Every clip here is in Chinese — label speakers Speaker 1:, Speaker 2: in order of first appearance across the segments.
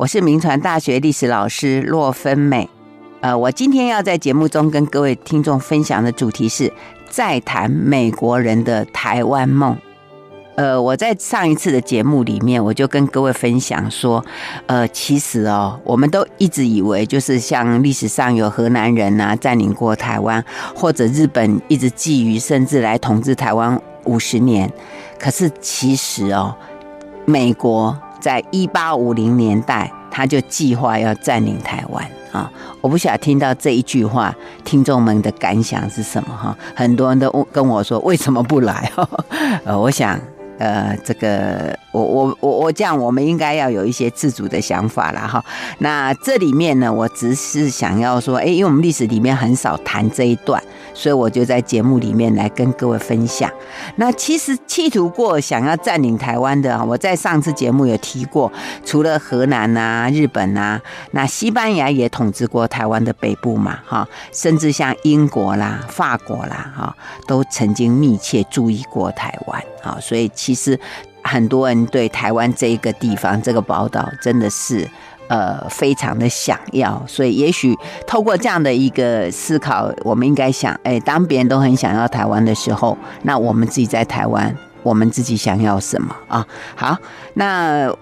Speaker 1: 我是铭传大学历史老师骆芬美。呃，我今天要在节目中跟各位听众分享的主题是再谈美国人的台湾梦。呃，我在上一次的节目里面，我就跟各位分享说，呃，其实哦，我们都一直以为就是像历史上有荷兰人呐占领过台湾，或者日本一直觊觎，甚至来统治台湾五十年。可是其实哦，美国在一八五零年代他就计划要占领台湾啊！我不晓得听到这一句话，听众们的感想是什么哈？很多人都问跟我说，为什么不来？呃，我想。呃，这个我我我我这样，我们应该要有一些自主的想法了哈。那这里面呢，我只是想要说，哎，因为我们历史里面很少谈这一段，所以我就在节目里面来跟各位分享。那其实企图过想要占领台湾的，我在上次节目有提过，除了荷兰啊、日本啊，那西班牙也统治过台湾的北部嘛，哈，甚至像英国啦、法国啦，哈，都曾经密切注意过台湾。啊，所以其实很多人对台湾这一个地方、这个宝岛，真的是呃非常的想要。所以也许透过这样的一个思考，我们应该想：哎，当别人都很想要台湾的时候，那我们自己在台湾，我们自己想要什么啊？好，那。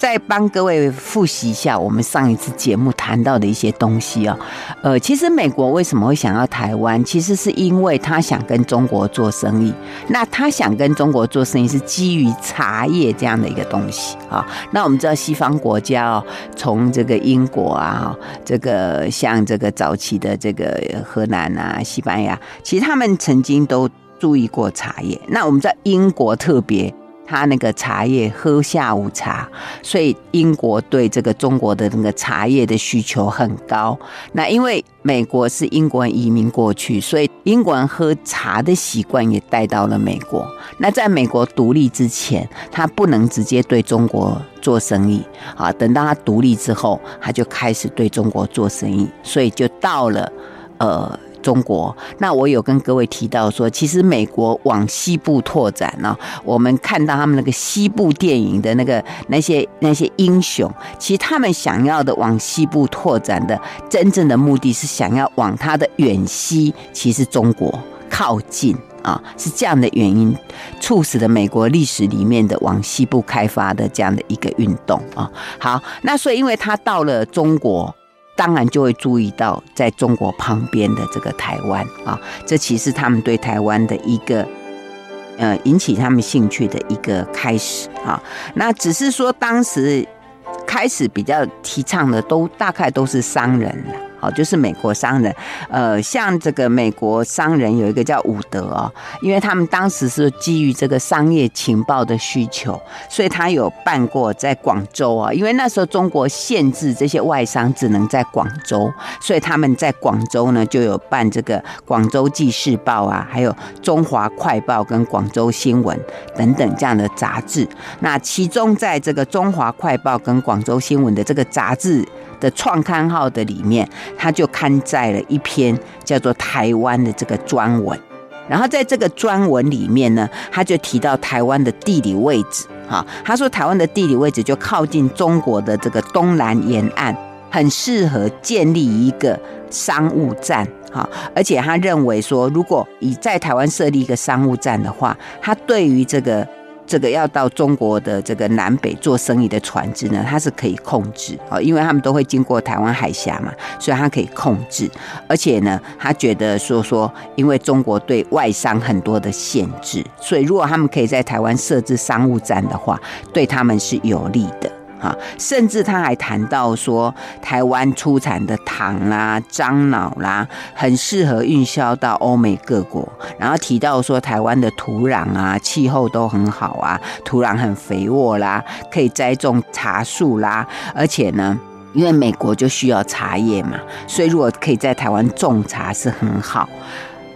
Speaker 1: 再帮各位复习一下我们上一次节目谈到的一些东西啊，呃，其实美国为什么会想要台湾？其实是因为他想跟中国做生意。那他想跟中国做生意是基于茶叶这样的一个东西啊。那我们知道西方国家哦，从这个英国啊，这个像这个早期的这个荷兰啊、西班牙，其实他们曾经都注意过茶叶。那我们知道英国特别。他那个茶叶喝下午茶，所以英国对这个中国的那个茶叶的需求很高。那因为美国是英国人移民过去，所以英国人喝茶的习惯也带到了美国。那在美国独立之前，他不能直接对中国做生意啊。等到他独立之后，他就开始对中国做生意，所以就到了呃。中国，那我有跟各位提到说，其实美国往西部拓展呢，我们看到他们那个西部电影的那个那些那些英雄，其实他们想要的往西部拓展的真正的目的是想要往他的远西，其实中国靠近啊，是这样的原因促使了美国历史里面的往西部开发的这样的一个运动啊。好，那所以因为他到了中国。当然就会注意到在中国旁边的这个台湾啊，这其实他们对台湾的一个呃引起他们兴趣的一个开始啊。那只是说当时开始比较提倡的都大概都是商人了。哦，就是美国商人，呃，像这个美国商人有一个叫伍德哦，因为他们当时是基于这个商业情报的需求，所以他有办过在广州啊，因为那时候中国限制这些外商只能在广州，所以他们在广州呢就有办这个《广州记事报》啊，还有《中华快报》跟《广州新闻》等等这样的杂志。那其中在这个《中华快报》跟《广州新闻》的这个杂志。的创刊号的里面，他就刊载了一篇叫做台湾的这个专文，然后在这个专文里面呢，他就提到台湾的地理位置，哈，他说台湾的地理位置就靠近中国的这个东南沿岸，很适合建立一个商务站，哈，而且他认为说，如果以在台湾设立一个商务站的话，他对于这个。这个要到中国的这个南北做生意的船只呢，它是可以控制哦，因为他们都会经过台湾海峡嘛，所以它可以控制。而且呢，他觉得说说，因为中国对外商很多的限制，所以如果他们可以在台湾设置商务站的话，对他们是有利的。哈，甚至他还谈到说，台湾出产的糖啦、樟脑啦，很适合运销到欧美各国。然后提到说，台湾的土壤啊、气候都很好啊，土壤很肥沃啦，可以栽种茶树啦。而且呢，因为美国就需要茶叶嘛，所以如果可以在台湾种茶是很好，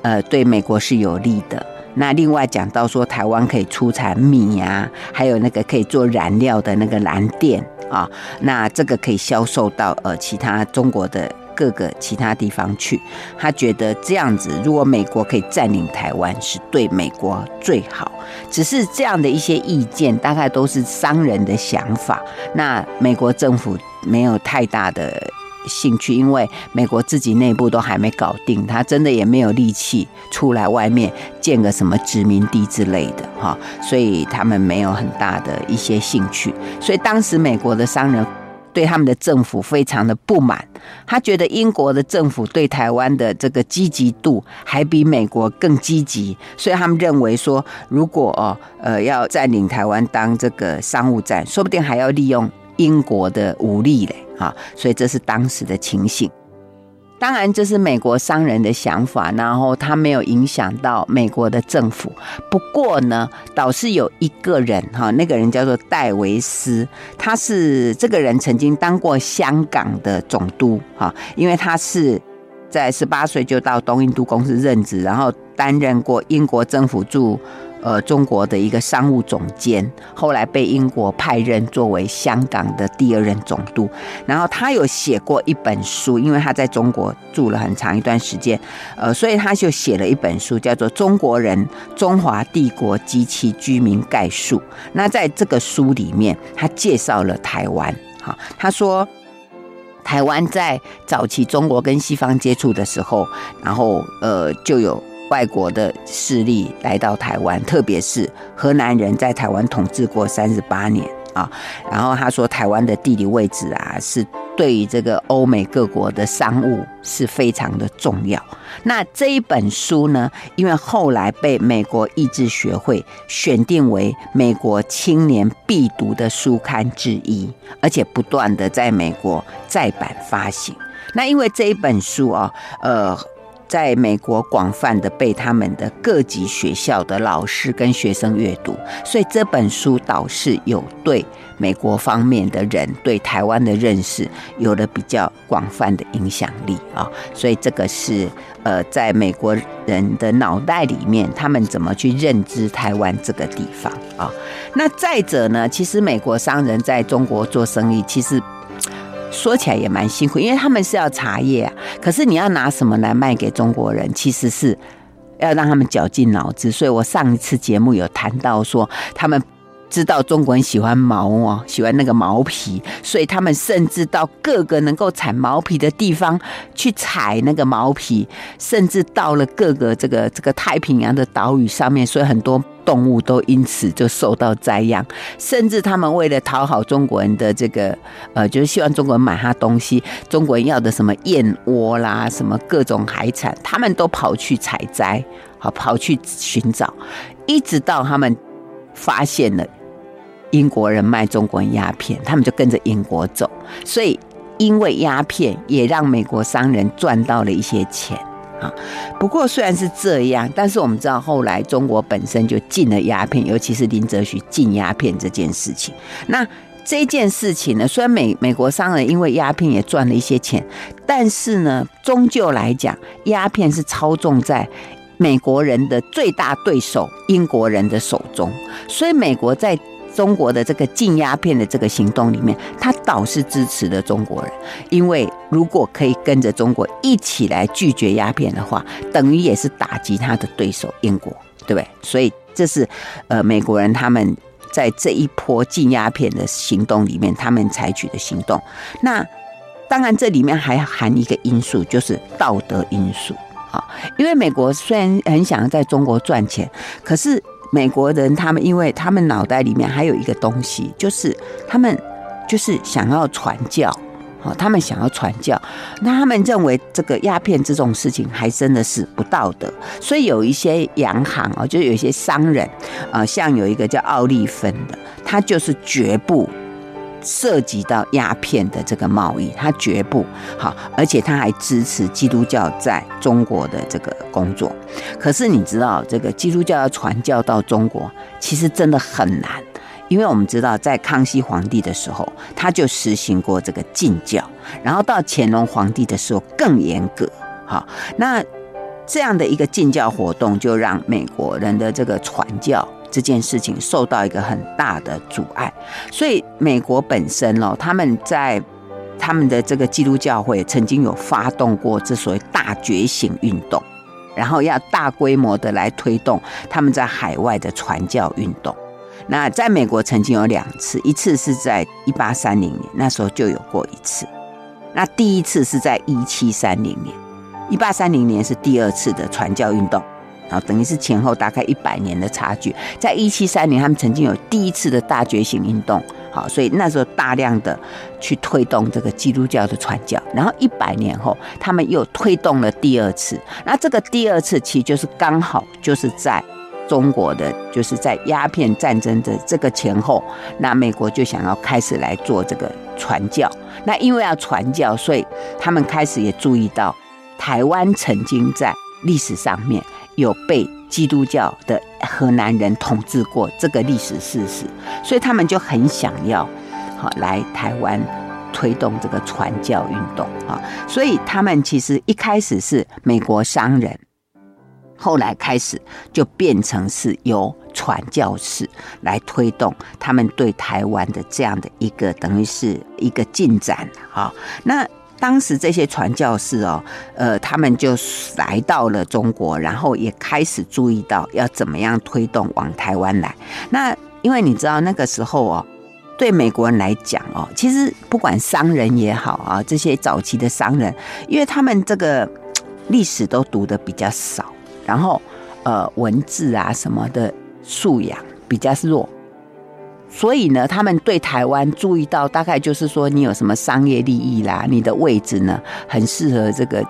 Speaker 1: 呃，对美国是有利的。那另外讲到说，台湾可以出产米啊，还有那个可以做燃料的那个蓝靛啊，那这个可以销售到呃其他中国的各个其他地方去。他觉得这样子，如果美国可以占领台湾，是对美国最好。只是这样的一些意见，大概都是商人的想法。那美国政府没有太大的兴趣，因为美国自己内部都还没搞定，他真的也没有力气出来外面建个什么殖民地之类的哈，所以他们没有很大的一些兴趣。所以当时美国的商人。对他们的政府非常的不满，他觉得英国的政府对台湾的这个积极度还比美国更积极，所以他们认为说，如果哦呃要占领台湾当这个商务站，说不定还要利用英国的武力嘞，啊，所以这是当时的情形。当然，这是美国商人的想法，然后他没有影响到美国的政府。不过呢，倒是有一个人哈，那个人叫做戴维斯，他是这个人曾经当过香港的总督哈，因为他是在十八岁就到东印度公司任职，然后担任过英国政府驻。呃，中国的一个商务总监，后来被英国派任作为香港的第二任总督。然后他有写过一本书，因为他在中国住了很长一段时间，呃，所以他就写了一本书，叫做《中国人中华帝国及其居民概述》。那在这个书里面，他介绍了台湾。哈，他说，台湾在早期中国跟西方接触的时候，然后呃，就有。外国的势力来到台湾，特别是河南人在台湾统治过三十八年啊。然后他说，台湾的地理位置啊，是对于这个欧美各国的商务是非常的重要。那这一本书呢，因为后来被美国意志学会选定为美国青年必读的书刊之一，而且不断的在美国再版发行。那因为这一本书啊，呃。在美国广泛的被他们的各级学校的老师跟学生阅读，所以这本书倒是有对美国方面的人对台湾的认识有了比较广泛的影响力啊。所以这个是呃，在美国人的脑袋里面，他们怎么去认知台湾这个地方啊？那再者呢，其实美国商人在中国做生意，其实。说起来也蛮辛苦，因为他们是要茶叶啊。可是你要拿什么来卖给中国人，其实是要让他们绞尽脑汁。所以我上一次节目有谈到说，他们知道中国人喜欢毛哦，喜欢那个毛皮，所以他们甚至到各个能够产毛皮的地方去采那个毛皮，甚至到了各个这个这个太平洋的岛屿上面，所以很多。动物都因此就受到灾殃，甚至他们为了讨好中国人的这个，呃，就是希望中国人买他东西，中国人要的什么燕窝啦，什么各种海产，他们都跑去采摘，好跑去寻找，一直到他们发现了英国人卖中国人鸦片，他们就跟着英国走，所以因为鸦片也让美国商人赚到了一些钱啊。不过虽然是这样，但是我们知道后来中国本身就禁了鸦片，尤其是林则徐禁鸦片这件事情。那这件事情呢，虽然美美国商人因为鸦片也赚了一些钱，但是呢，终究来讲，鸦片是操纵在美国人的最大对手英国人的手中，所以美国在。中国的这个禁鸦片的这个行动里面，他倒是支持的中国人，因为如果可以跟着中国一起来拒绝鸦片的话，等于也是打击他的对手英国，对不对？所以这是呃美国人他们在这一波禁鸦片的行动里面，他们采取的行动。那当然这里面还含一个因素，就是道德因素啊，因为美国虽然很想要在中国赚钱，可是。美国人他们，因为他们脑袋里面还有一个东西，就是他们就是想要传教，好，他们想要传教，那他们认为这个鸦片这种事情还真的是不道德，所以有一些洋行啊，就有一些商人啊，像有一个叫奥利芬的，他就是绝不。涉及到鸦片的这个贸易，他绝不好，而且他还支持基督教在中国的这个工作。可是你知道，这个基督教要传教到中国，其实真的很难，因为我们知道，在康熙皇帝的时候，他就实行过这个禁教，然后到乾隆皇帝的时候更严格。好，那这样的一个禁教活动，就让美国人的这个传教。这件事情受到一个很大的阻碍，所以美国本身哦，他们在他们的这个基督教会曾经有发动过这所谓大觉醒运动，然后要大规模的来推动他们在海外的传教运动。那在美国曾经有两次，一次是在一八三零年，那时候就有过一次。那第一次是在一七三零年，一八三零年是第二次的传教运动，等于是前后大概一百年的差距。在一七三年，他们曾经有第一次的大觉醒运动，好，所以那时候大量的去推动这个基督教的传教。然后一百年后，他们又推动了第二次。那这个第二次其实就是刚好就是在。中国的就是在鸦片战争的这个前后，那美国就想要开始来做这个传教。那因为要传教，所以他们开始也注意到台湾曾经在历史上面有被基督教的荷兰人统治过这个历史事实，所以他们就很想要好来台湾推动这个传教运动啊。所以他们其实一开始是美国商人。后来开始就变成是由传教士来推动他们对台湾的这样的一个等于是一个进展啊。那当时这些传教士哦，呃，他们就来到了中国，然后也开始注意到要怎么样推动往台湾来。那因为你知道那个时候哦，对美国人来讲哦，其实不管商人也好啊，这些早期的商人，因为他们这个历史都读的比较少。然后，呃，文字啊什么的素养比较弱，所以呢，他们对台湾注意到，大概就是说你有什么商业利益啦，你的位置呢很适合这个，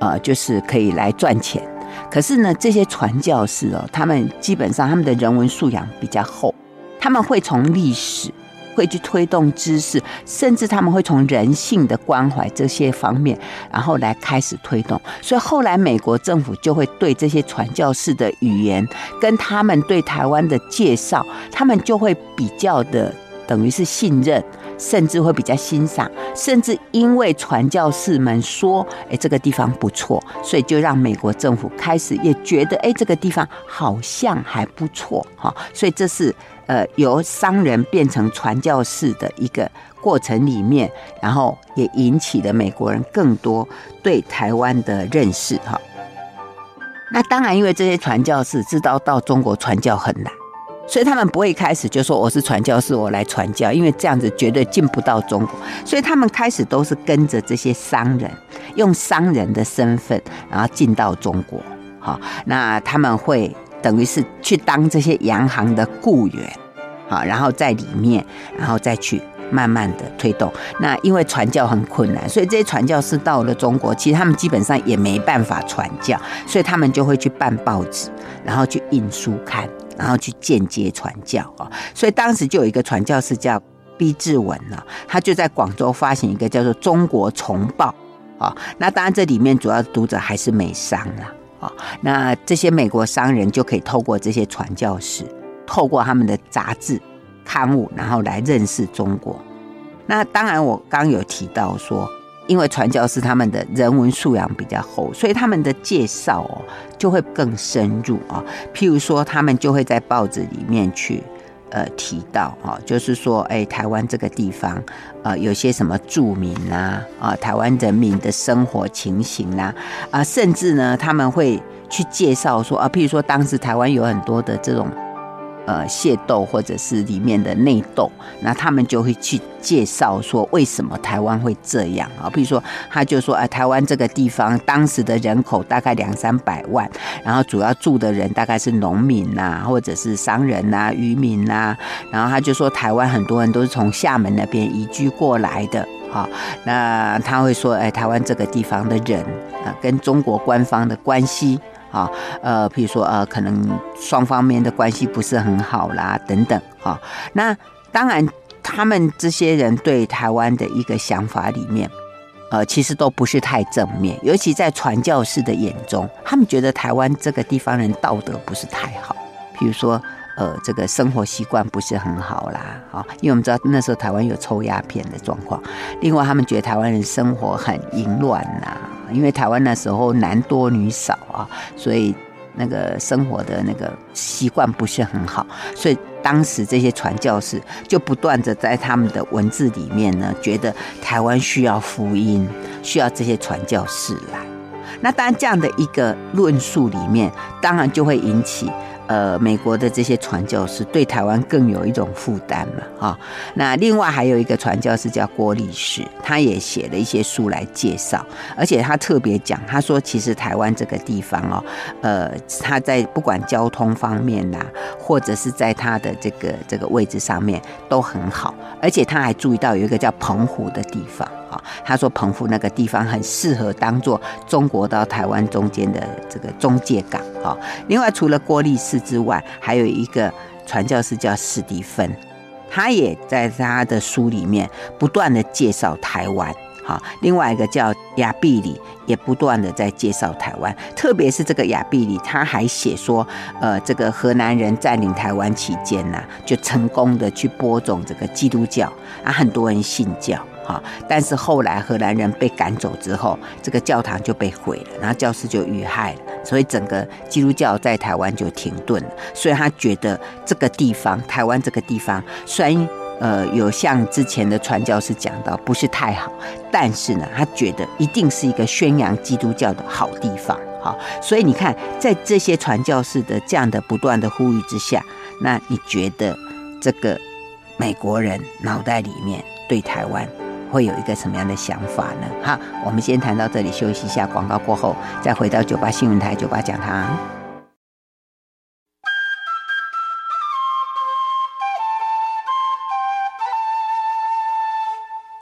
Speaker 1: 呃，就是可以来赚钱。可是呢，这些传教士哦，他们基本上他们的人文素养比较厚，他们会从历史。会去推动知识，甚至他们会从人性的关怀这些方面，然后来开始推动。所以后来美国政府就会对这些传教士的语言跟他们对台湾的介绍，他们就会比较的等于是信任。甚至会比较欣赏，甚至因为传教士们说：“哎，这个地方不错”，所以就让美国政府开始也觉得：“哎，这个地方好像还不错。”哈，所以这是呃由商人变成传教士的一个过程里面，然后也引起了美国人更多对台湾的认识。哈，那当然，因为这些传教士知道到中国传教很难。所以他们不会开始就说我是传教士，我来传教，因为这样子绝对进不到中国。所以他们开始都是跟着这些商人，用商人的身份，然后进到中国。好，那他们会等于是去当这些洋行的雇员，好，然后在里面，然后再去慢慢的推动。那因为传教很困难，所以这些传教士到了中国，其实他们基本上也没办法传教，所以他们就会去办报纸，然后去印书刊。然后去间接传教啊，所以当时就有一个传教士叫毕志文呢，他就在广州发行一个叫做《中国丛报》啊。那当然这里面主要读者还是美商了啊。那这些美国商人就可以透过这些传教士，透过他们的杂志刊物，然后来认识中国。那当然我刚有提到说。因为传教士他们的人文素养比较厚，所以他们的介绍哦就会更深入啊。譬如说，他们就会在报纸里面去呃提到哈，就是说，哎，台湾这个地方呃有些什么著名啊啊，台湾人民的生活情形啊啊，甚至呢他们会去介绍说啊，譬如说当时台湾有很多的这种。呃，械斗或者是里面的内斗，那他们就会去介绍说为什么台湾会这样啊？比如说，他就说，哎，台湾这个地方当时的人口大概两三百万，然后主要住的人大概是农民呐，或者是商人呐、渔民呐，然后他就说，台湾很多人都是从厦门那边移居过来的，哈，那他会说，哎，台湾这个地方的人啊，跟中国官方的关系。啊，呃，譬如说，呃，可能双方面的关系不是很好啦，等等，哈。那当然，他们这些人对台湾的一个想法里面，呃，其实都不是太正面，尤其在传教士的眼中，他们觉得台湾这个地方人道德不是太好，譬如说。呃，这个生活习惯不是很好啦，啊，因为我们知道那时候台湾有抽鸦片的状况。另外，他们觉得台湾人生活很淫乱呐，因为台湾那时候男多女少啊，所以那个生活的那个习惯不是很好。所以当时这些传教士就不断的在他们的文字里面呢，觉得台湾需要福音，需要这些传教士来。那当然这样的一个论述里面，当然就会引起。呃，美国的这些传教士对台湾更有一种负担嘛，哈。那另外还有一个传教士叫郭力士，他也写了一些书来介绍，而且他特别讲，他说其实台湾这个地方哦，呃，他在不管交通方面呐，或者是在他的这个这个位置上面都很好，而且他还注意到有一个叫澎湖的地方。他说澎湖那个地方很适合当做中国到台湾中间的这个中介港。哈，另外除了郭力士之外，还有一个传教士叫史蒂芬，他也在他的书里面不断的介绍台湾。好，另外一个叫亚必里，也不断的在介绍台湾，特别是这个亚必里，他还写说，呃，这个荷兰人占领台湾期间呢，就成功的去播种这个基督教，啊，很多人信教。好，但是后来荷兰人被赶走之后，这个教堂就被毁了，然后教士就遇害了，所以整个基督教在台湾就停顿了。所以他觉得这个地方，台湾这个地方，虽然呃有像之前的传教士讲到不是太好，但是呢，他觉得一定是一个宣扬基督教的好地方。好，所以你看，在这些传教士的这样的不断的呼吁之下，那你觉得这个美国人脑袋里面对台湾？会有一个什么样的想法呢？好，我们先谈到这里，休息一下，广告过后再回到九八新闻台九八讲堂。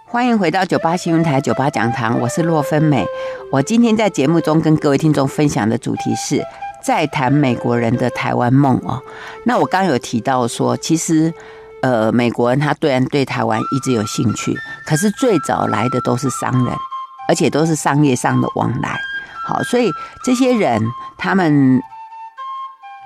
Speaker 1: 欢迎回到九八新闻台九八讲堂，我是洛芬美。我今天在节目中跟各位听众分享的主题是在谈美国人的台湾梦哦。那我刚有提到说，其实。呃，美国人他虽然对台湾一直有兴趣，可是最早来的都是商人，而且都是商业上的往来。好，所以这些人他们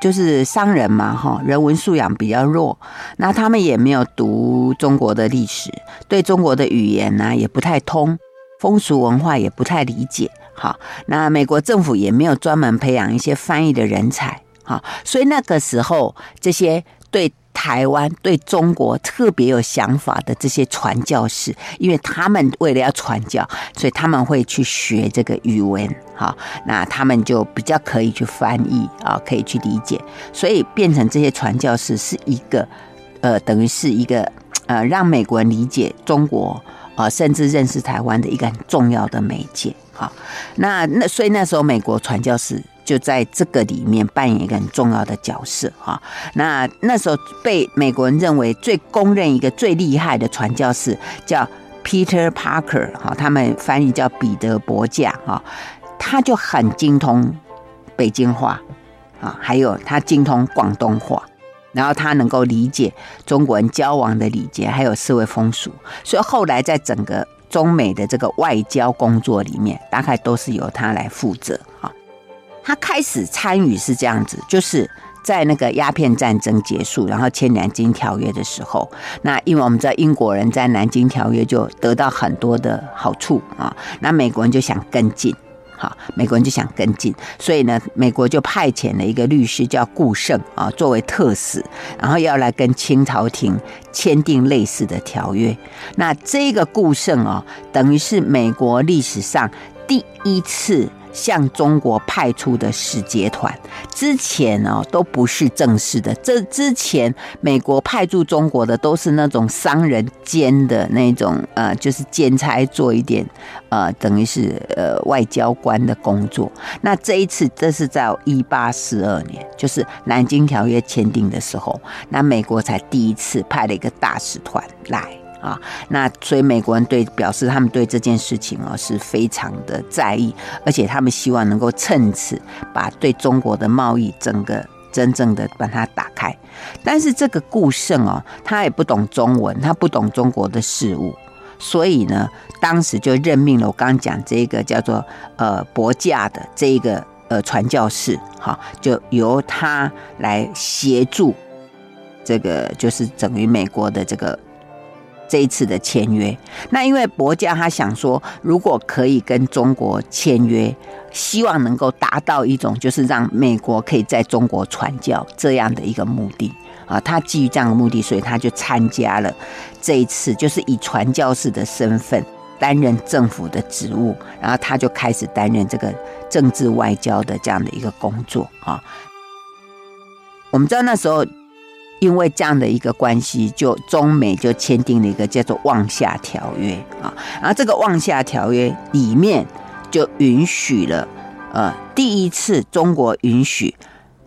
Speaker 1: 就是商人嘛，哈，人文素养比较弱，那他们也没有读中国的历史，对中国的语言呢也不太通，风俗文化也不太理解。好，那美国政府也没有专门培养一些翻译的人才。好，所以那个时候这些对。台湾对中国特别有想法的这些传教士，因为他们为了要传教，所以他们会去学这个语文，好，那他们就比较可以去翻译啊，可以去理解，所以变成这些传教士是一个，呃，等于是一个呃，让美国人理解中国啊，甚至认识台湾的一个很重要的媒介，好，那那所以那时候美国传教士。就在这个里面扮演一个很重要的角色哈。那那时候被美国人认为最公认一个最厉害的传教士叫 Peter Parker 哈，他们翻译叫彼得伯驾哈。他就很精通北京话啊，还有他精通广东话，然后他能够理解中国人交往的礼节，还有社会风俗。所以后来在整个中美的这个外交工作里面，大概都是由他来负责哈。他开始参与是这样子，就是在那个鸦片战争结束，然后签南京条约的时候，那因为我们知道英国人在南京条约就得到很多的好处啊，那美国人就想跟进，好，美国人就想跟进，所以呢，美国就派遣了一个律师叫顾盛啊，作为特使，然后要来跟清朝廷签订类似的条约。那这个顾盛啊，等于是美国历史上第一次。向中国派出的使节团，之前哦都不是正式的。这之前美国派驻中国的都是那种商人兼的那种，呃，就是兼差做一点，呃，等于是呃外交官的工作。那这一次，这是在一八四二年，就是南京条约签订的时候，那美国才第一次派了一个大使团来。啊，那所以美国人对表示他们对这件事情哦是非常的在意，而且他们希望能够趁此把对中国的贸易整个真正的把它打开。但是这个顾盛哦，他也不懂中文，他不懂中国的事物，所以呢，当时就任命了我刚刚讲这个叫做呃伯驾的这一个呃传教士，哈，就由他来协助这个就是等于美国的这个。这一次的签约，那因为伯驾他想说，如果可以跟中国签约，希望能够达到一种就是让美国可以在中国传教这样的一个目的啊，他基于这样的目的，所以他就参加了这一次，就是以传教士的身份担任政府的职务，然后他就开始担任这个政治外交的这样的一个工作啊。我们知道那时候，因为这样的一个关系，就中美就签订了一个叫做《望夏条约》啊。然后这个《望夏条约》里面就允许了，呃，第一次中国允许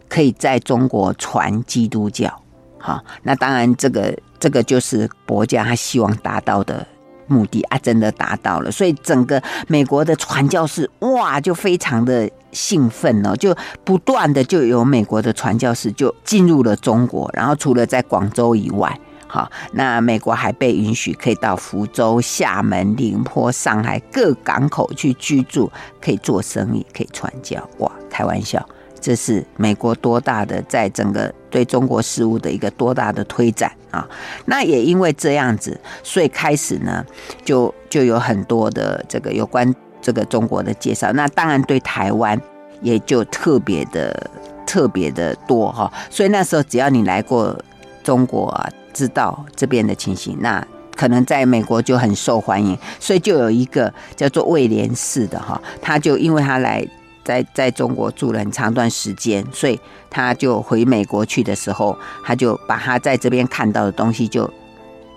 Speaker 1: 可以在中国传基督教。好，那当然这个这个就是国家他希望达到的。目的啊，真的达到了，所以整个美国的传教士哇，就非常的兴奋哦，就不断的就有美国的传教士就进入了中国，然后除了在广州以外，好，那美国还被允许可以到福州、厦门、宁波、上海各港口去居住，可以做生意，可以传教，哇，开玩笑。这是美国多大的在整个对中国事务的一个多大的推展啊！那也因为这样子，所以开始呢，就就有很多的这个有关这个中国的介绍。那当然对台湾也就特别的特别的多哈。所以那时候只要你来过中国啊，知道这边的情形，那可能在美国就很受欢迎。所以就有一个叫做威廉士的哈，他就因为他来。在在中国住了很长段时间，所以他就回美国去的时候，他就把他在这边看到的东西就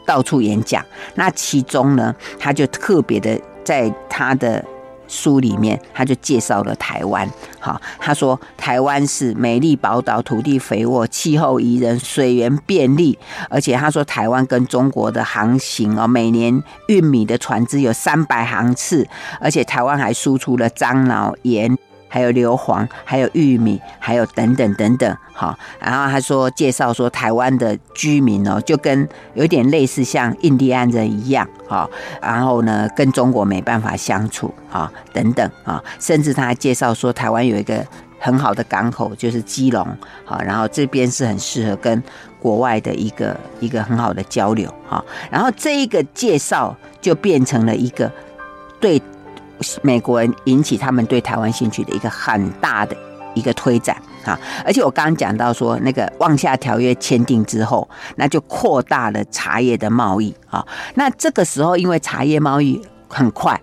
Speaker 1: 到处演讲。那其中呢，他就特别的在他的书里面，他就介绍了台湾。好，他说台湾是美丽宝岛，土地肥沃，气候宜人，水源便利，而且他说台湾跟中国的航行哦，每年运米的船只有三百航次，而且台湾还输出了樟脑盐。还有硫磺，还有玉米，还有等等等等，好。然后他说介绍说，台湾的居民哦，就跟有点类似像印第安人一样，哈。然后呢，跟中国没办法相处啊，等等啊。甚至他还介绍说，台湾有一个很好的港口，就是基隆，好。然后这边是很适合跟国外的一个一个很好的交流，哈。然后这一个介绍就变成了一个对。美国人引起他们对台湾兴趣的一个很大的一个推展啊！而且我刚刚讲到说，那个《望厦条约》签订之后，那就扩大了茶叶的贸易啊。那这个时候，因为茶叶贸易很快，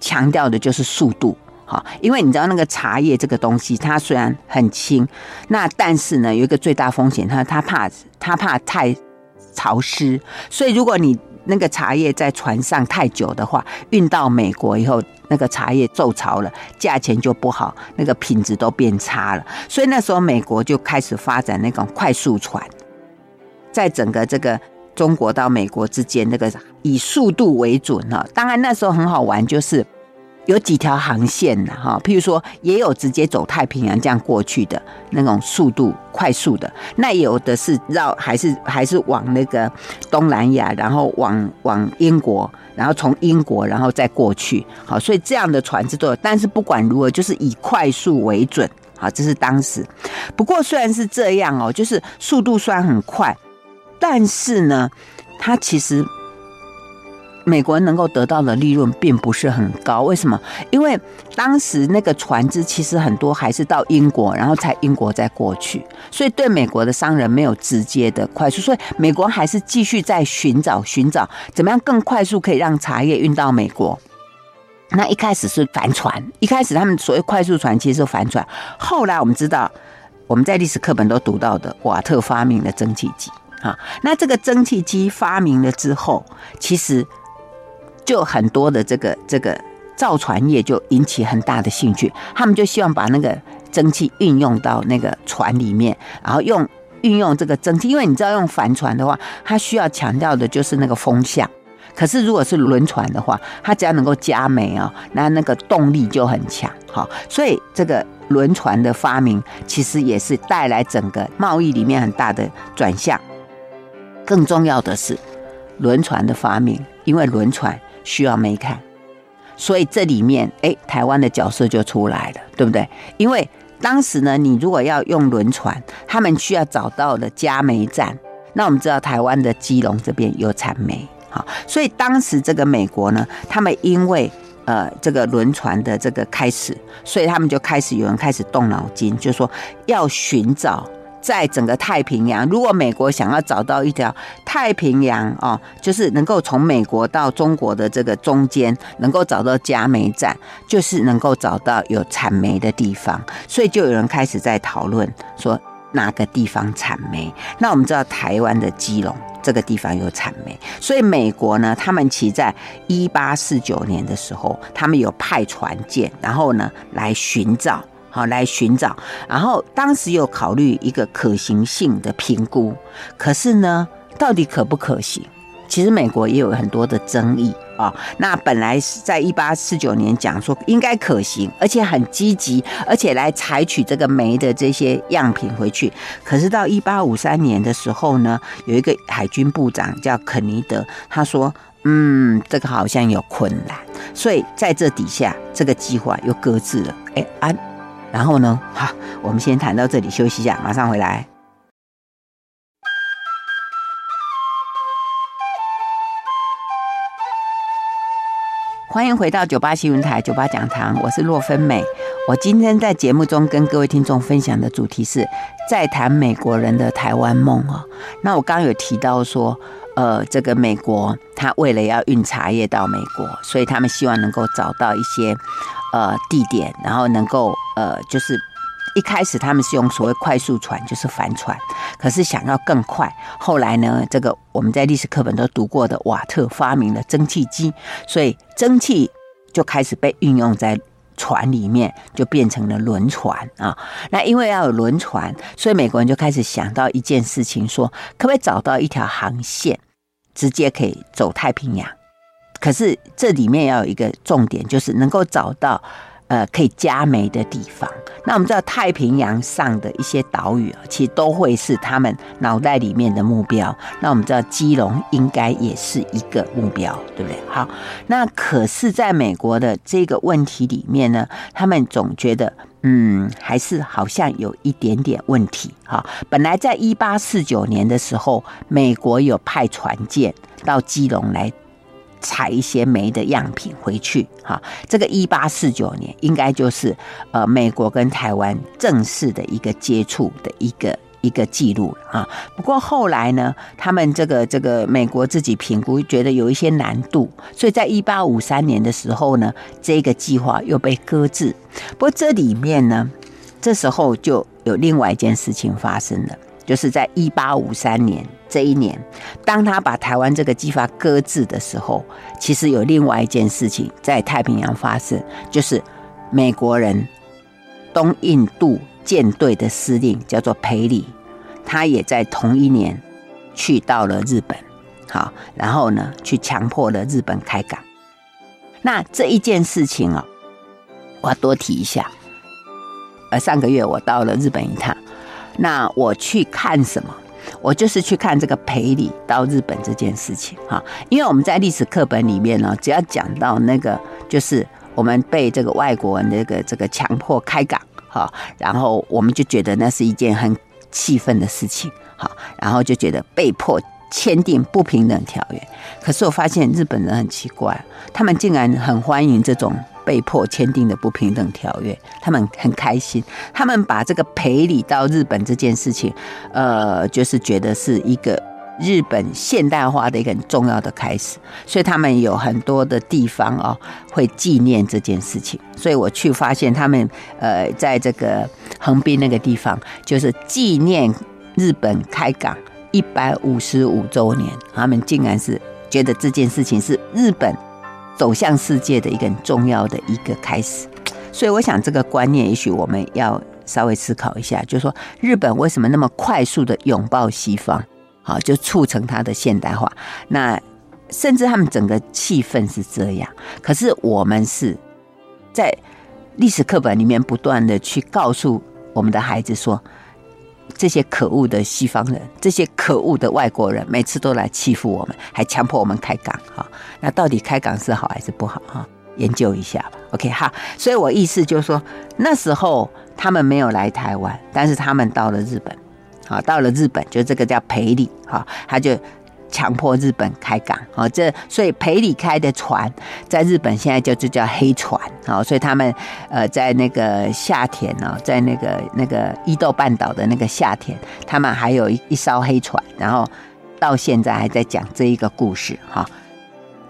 Speaker 1: 强调的就是速度哈。因为你知道，那个茶叶这个东西，它虽然很轻，那但是呢，有一个最大风险，它它怕它怕太潮湿，所以如果你那个茶叶在船上太久的话，运到美国以后，那个茶叶皱潮了，价钱就不好，那个品质都变差了。所以那时候美国就开始发展那种快速船，在整个这个中国到美国之间，那个以速度为准哈。当然那时候很好玩，就是。有几条航线的哈，譬如说也有直接走太平洋这样过去的那种速度快速的，那有的是绕还是还是往那个东南亚，然后往往英国，然后从英国然后再过去，好，所以这样的船只都有。但是不管如何，就是以快速为准，好，这是当时。不过虽然是这样哦，就是速度虽然很快，但是呢，它其实。美国人能够得到的利润并不是很高，为什么？因为当时那个船只其实很多还是到英国，然后才英国再过去，所以对美国的商人没有直接的快速，所以美国还是继续在寻找寻找怎么样更快速可以让茶叶运到美国。那一开始是帆船，一开始他们所谓快速船其实是帆船，后来我们知道我们在历史课本都读到的瓦特发明了蒸汽机啊，那这个蒸汽机发明了之后，其实。就很多的这个这个造船业就引起很大的兴趣，他们就希望把那个蒸汽运用到那个船里面，然后用运用这个蒸汽，因为你知道用帆船的话，它需要强调的就是那个风向，可是如果是轮船的话，它只要能够加煤啊，那那个动力就很强，好，所以这个轮船的发明其实也是带来整个贸易里面很大的转向。更重要的是轮船的发明，因为轮船。需要煤炭，所以这里面哎，台湾的角色就出来了，对不对？因为当时呢，你如果要用轮船，他们需要找到的加煤站。那我们知道台湾的基隆这边有产煤，好，所以当时这个美国呢，他们因为呃这个轮船的这个开始，所以他们就开始有人开始动脑筋，就说要寻找在整个太平洋，如果美国想要找到一条太平洋哦，就是能够从美国到中国的这个中间，能够找到加煤站，就是能够找到有产煤的地方，所以就有人开始在讨论说哪个地方产煤。那我们知道台湾的基隆这个地方有产煤，所以美国呢，他们其在一八四九年的时候，他们有派船舰，然后呢来寻找。好，来寻找，然后当时有考虑一个可行性的评估，可是呢，到底可不可行？其实美国也有很多的争议啊。那本来是在一八四九年讲说应该可行，而且很积极，而且来采取这个煤的这些样品回去。可是到一八五三年的时候呢，有一个海军部长叫肯尼德，他说：“嗯，这个好像有困难。”所以在这底下，这个计划又搁置了。哎，啊。然后呢，好，我们先谈到这里，休息一下，马上回来。欢迎回到九八新闻台九八讲堂，我是洛芬美。我今天在节目中跟各位听众分享的主题是在谈美国人的台湾梦哦。那我刚刚有提到说，呃，这个美国他为了要运茶叶到美国，所以他们希望能够找到一些。呃，地点，然后能够呃，就是一开始他们是用所谓快速船，就是帆船，可是想要更快。后来呢，这个我们在历史课本都读过的瓦特发明了蒸汽机，所以蒸汽就开始被运用在船里面，就变成了轮船啊。那因为要有轮船，所以美国人就开始想到一件事情，说可不可以找到一条航线，直接可以走太平洋。可是这里面要有一个重点，就是能够找到呃可以加煤的地方。那我们知道太平洋上的一些岛屿啊，其实都会是他们脑袋里面的目标。那我们知道基隆应该也是一个目标，对不对？好，那可是在美国的这个问题里面呢，他们总觉得嗯，还是好像有一点点问题。哈，本来在一八四九年的时候，美国有派船舰到基隆来。采一些煤的样品回去，哈，这个一八四九年应该就是呃美国跟台湾正式的一个接触的一个一个记录啊。不过后来呢，他们这个这个美国自己评估觉得有一些难度，所以在一八五三年的时候呢，这个计划又被搁置。不过这里面呢，这时候就有另外一件事情发生了。就是在一八五三年这一年，当他把台湾这个计划搁置的时候，其实有另外一件事情在太平洋发生，就是美国人东印度舰队的司令叫做裴礼，他也在同一年去到了日本，好，然后呢，去强迫了日本开港。那这一件事情啊，我要多提一下。呃，上个月我到了日本一趟。那我去看什么？我就是去看这个赔礼到日本这件事情哈，因为我们在历史课本里面呢，只要讲到那个，就是我们被这个外国人这个这个强迫开港哈，然后我们就觉得那是一件很气愤的事情哈，然后就觉得被迫签订不平等条约。可是我发现日本人很奇怪，他们竟然很欢迎这种。被迫签订的不平等条约，他们很开心。他们把这个赔礼到日本这件事情，呃，就是觉得是一个日本现代化的一个很重要的开始，所以他们有很多的地方哦会纪念这件事情。所以我去发现他们呃在这个横滨那个地方，就是纪念日本开港一百五十五周年，他们竟然是觉得这件事情是日本。走向世界的一个很重要的一个开始，所以我想这个观念，也许我们要稍微思考一下，就是说日本为什么那么快速的拥抱西方，好，就促成它的现代化。那甚至他们整个气氛是这样，可是我们是在历史课本里面不断的去告诉我们的孩子说。这些可恶的西方人，这些可恶的外国人，每次都来欺负我们，还强迫我们开港哈。那到底开港是好还是不好哈？研究一下吧。OK 哈。所以我意思就是说，那时候他们没有来台湾，但是他们到了日本，好，到了日本就这个叫裴礼哈，他就强迫日本开港。哦，这所以裴礼开的船在日本现在就就叫黑船。哦，所以他们呃在那个下田哦，在那个那个伊豆半岛的那个下田，他们还有一一艘黑船，然后到现在还在讲这一个故事哈。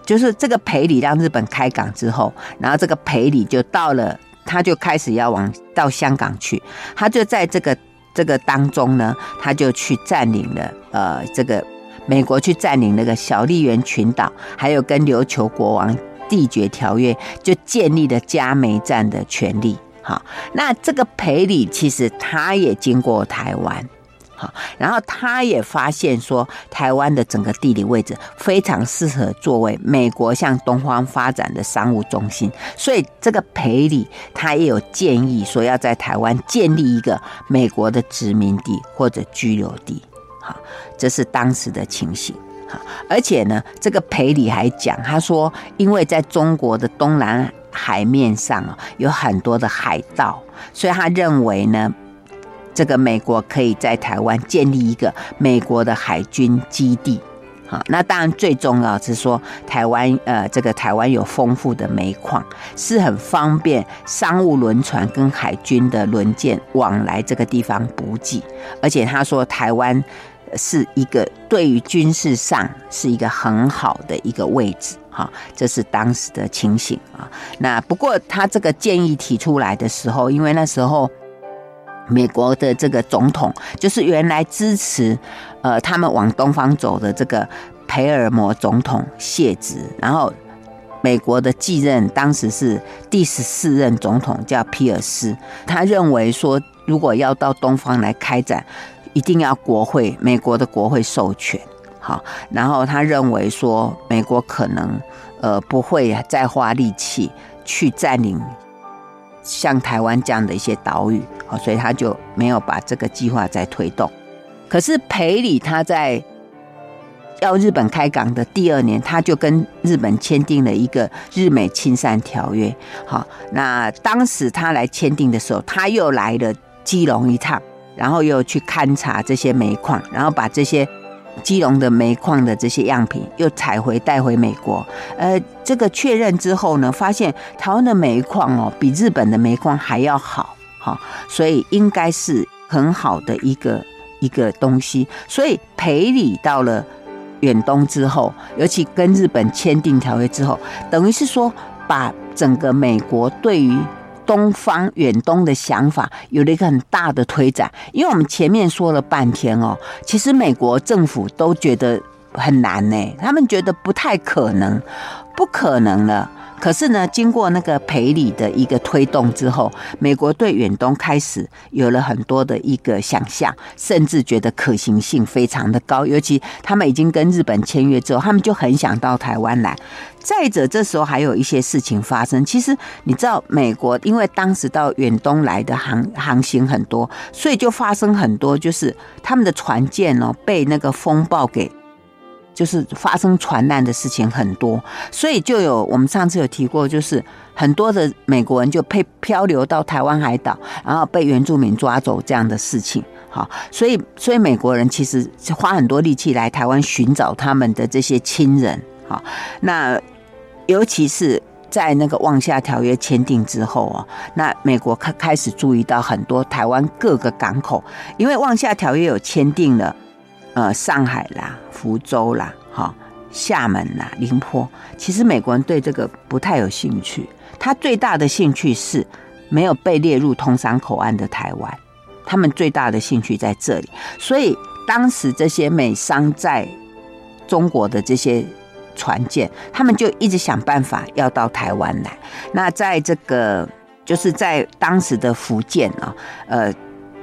Speaker 1: 就是这个裴礼让日本开港之后，然后这个裴礼就到了，他就开始要往到香港去，他就在这个这个当中呢，他就去占领了呃这个美国去占领那个小笠原群岛，还有跟琉球国王缔结条约，就建立了加梅站的权利。好，那这个裴礼其实他也经过台湾。好，然后他也发现说，台湾的整个地理位置非常适合作为美国向东方发展的商务中心，所以这个裴礼他也有建议说，要在台湾建立一个美国的殖民地或者居留地。好，这是当时的情形。好，而且呢，这个裴礼还讲，他说，因为在中国的东南海面上，有很多的海盗，所以他认为呢。这个美国可以在台湾建立一个美国的海军基地，好，那当然最重要是说台湾，呃，这个台湾有丰富的煤矿，是很方便商务轮船跟海军的轮舰往来这个地方补给，而且他说台湾是一个对于军事上是一个很好的一个位置，哈，这是当时的情形啊。那不过他这个建议提出来的时候，因为那时候。美国的这个总统就是原来支持，呃，他们往东方走的这个培尔摩总统卸职，然后美国的继任当时是第十四任总统叫皮尔斯，他认为说如果要到东方来开展，一定要国会美国的国会授权，好，然后他认为说美国可能呃不会再花力气去占领。像台湾这样的一些岛屿，好所以他就没有把这个计划再推动。可是裴礼他在要日本开港的第二年，他就跟日本签订了一个日美亲善条约。好，那当时他来签订的时候，他又来了基隆一趟，然后又去勘察这些煤矿，然后把这些。基隆的煤矿的这些样品又采回带回美国，呃，这个确认之后呢，发现台湾的煤矿哦比日本的煤矿还要好，好，所以应该是很好的一个一个东西。所以赔礼到了远东之后，尤其跟日本签订条约之后，等于是说把整个美国对于。东方远东的想法有了一个很大的推展，因为我们前面说了半天哦，其实美国政府都觉得很难呢，他们觉得不太可能，不可能了。可是呢，经过那个赔礼的一个推动之后，美国对远东开始有了很多的一个想象，甚至觉得可行性非常的高。尤其他们已经跟日本签约之后，他们就很想到台湾来。再者，这时候还有一些事情发生。其实你知道，美国因为当时到远东来的航航行很多，所以就发生很多，就是他们的船舰哦被那个风暴给。就是发生船难的事情很多，所以就有我们上次有提过，就是很多的美国人就被漂流到台湾海岛，然后被原住民抓走这样的事情。好，所以所以美国人其实花很多力气来台湾寻找他们的这些亲人。好，那尤其是在那个望厦条约签订之后啊，那美国开开始注意到很多台湾各个港口，因为望厦条约有签订了。呃，上海啦、福州啦、哈、厦门啦、宁波，其实美国人对这个不太有兴趣。他最大的兴趣是没有被列入通商口岸的台湾，他们最大的兴趣在这里。所以当时这些美商在中国的这些船舰，他们就一直想办法要到台湾来。那在这个就是在当时的福建啊，呃，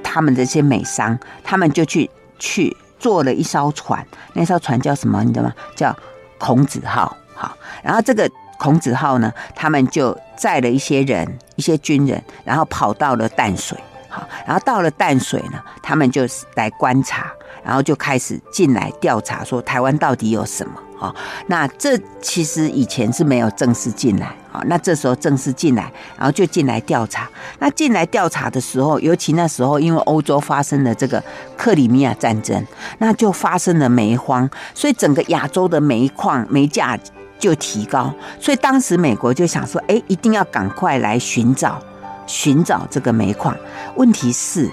Speaker 1: 他们这些美商，他们就去去。坐了一艘船，那艘船叫什么？你知道吗？叫孔子号。好，然后这个孔子号呢，他们就载了一些人，一些军人，然后跑到了淡水，好，然后到了淡水呢，他们就来观察，然后就开始进来调查，说台湾到底有什么？啊，那这其实以前是没有正式进来啊，那这时候正式进来，然后就进来调查。那进来调查的时候，尤其那时候因为欧洲发生了这个克里米亚战争，那就发生了煤荒，所以整个亚洲的煤矿煤价就提高，所以当时美国就想说，哎，一定要赶快来寻找。寻找这个煤矿，问题是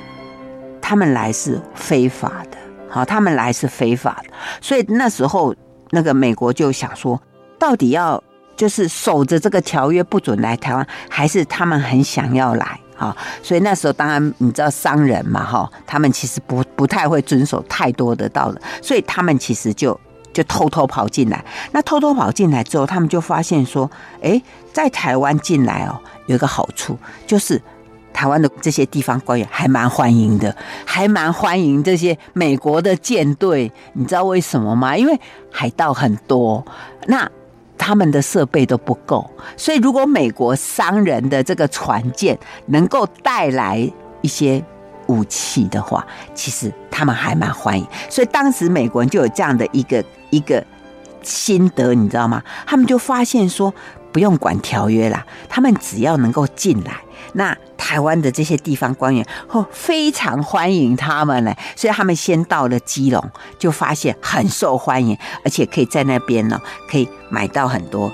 Speaker 1: 他们来是非法的，好，他们来是非法的，所以那时候那个美国就想说，到底要就是守着这个条约不准来台湾，还是他们很想要来？好，所以那时候当然你知道商人嘛，哈，他们其实不不太会遵守太多的道理，所以他们其实就就偷偷跑进来。那偷偷跑进来之后，他们就发现说，哎，在台湾进来哦。有一个好处，就是台湾的这些地方官员还蛮欢迎的，还蛮欢迎这些美国的舰队。你知道为什么吗？因为海盗很多，那他们的设备都不够，所以如果美国商人的这个船舰能够带来一些武器的话，其实他们还蛮欢迎。所以当时美国人就有这样的一个一个心得，你知道吗？他们就发现说。不用管条约啦，他们只要能够进来，那台湾的这些地方官员会非常欢迎他们呢。所以他们先到了基隆，就发现很受欢迎，而且可以在那边呢，可以买到很多，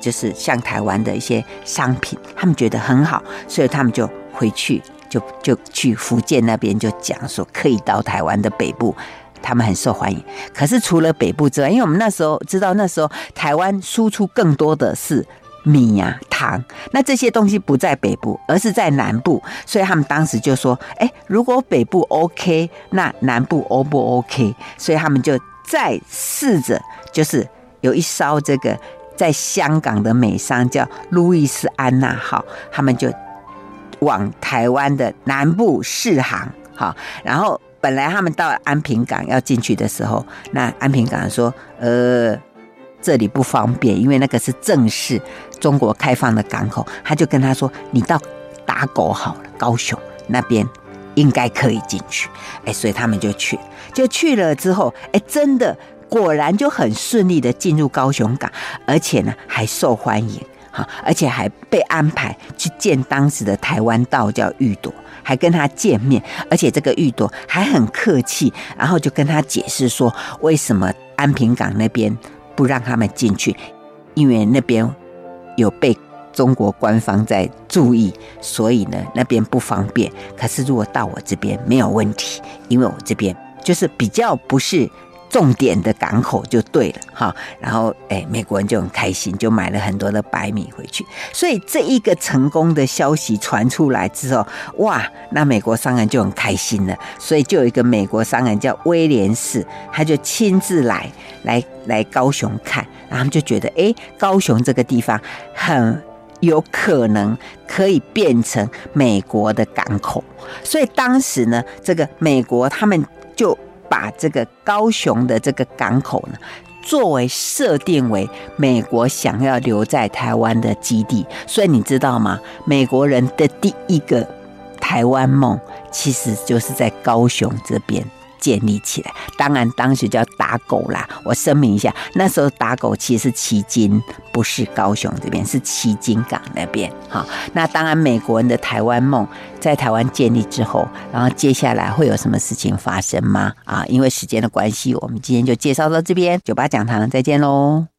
Speaker 1: 就是像台湾的一些商品，他们觉得很好，所以他们就回去，就就去福建那边就讲说，可以到台湾的北部。他们很受欢迎，可是除了北部之外，因为我们那时候知道，那时候台湾输出更多的是米呀、糖，那这些东西不在北部，而是在南部，所以他们当时就说：“哎，如果北部 OK，那南部 O 不 OK？” 所以他们就再试着，就是有一艘这个在香港的美商叫路易斯安那号，他们就往台湾的南部试航，哈，然后。本来他们到安平港要进去的时候，那安平港说：“呃，这里不方便，因为那个是正式中国开放的港口。”他就跟他说：“你到打狗好了，高雄那边应该可以进去。”哎，所以他们就去，就去了之后，哎，真的果然就很顺利的进入高雄港，而且呢还受欢迎，哈，而且还被安排去见当时的台湾道教玉朵。还跟他见面，而且这个玉朵还很客气，然后就跟他解释说，为什么安平港那边不让他们进去，因为那边有被中国官方在注意，所以呢那边不方便。可是如果到我这边没有问题，因为我这边就是比较不是。重点的港口就对了哈，然后哎，美国人就很开心，就买了很多的白米回去。所以这一个成功的消息传出来之后，哇，那美国商人就很开心了。所以就有一个美国商人叫威廉士，他就亲自来来来高雄看，然后就觉得哎，高雄这个地方很有可能可以变成美国的港口。所以当时呢，这个美国他们就。把这个高雄的这个港口呢，作为设定为美国想要留在台湾的基地，所以你知道吗？美国人的第一个台湾梦，其实就是在高雄这边。建立起来，当然当时叫打狗啦。我声明一下，那时候打狗其实是旗津，不是高雄这边，是旗津港那边。好，那当然美国人的台湾梦在台湾建立之后，然后接下来会有什么事情发生吗？啊，因为时间的关系，我们今天就介绍到这边，酒吧讲堂再见喽。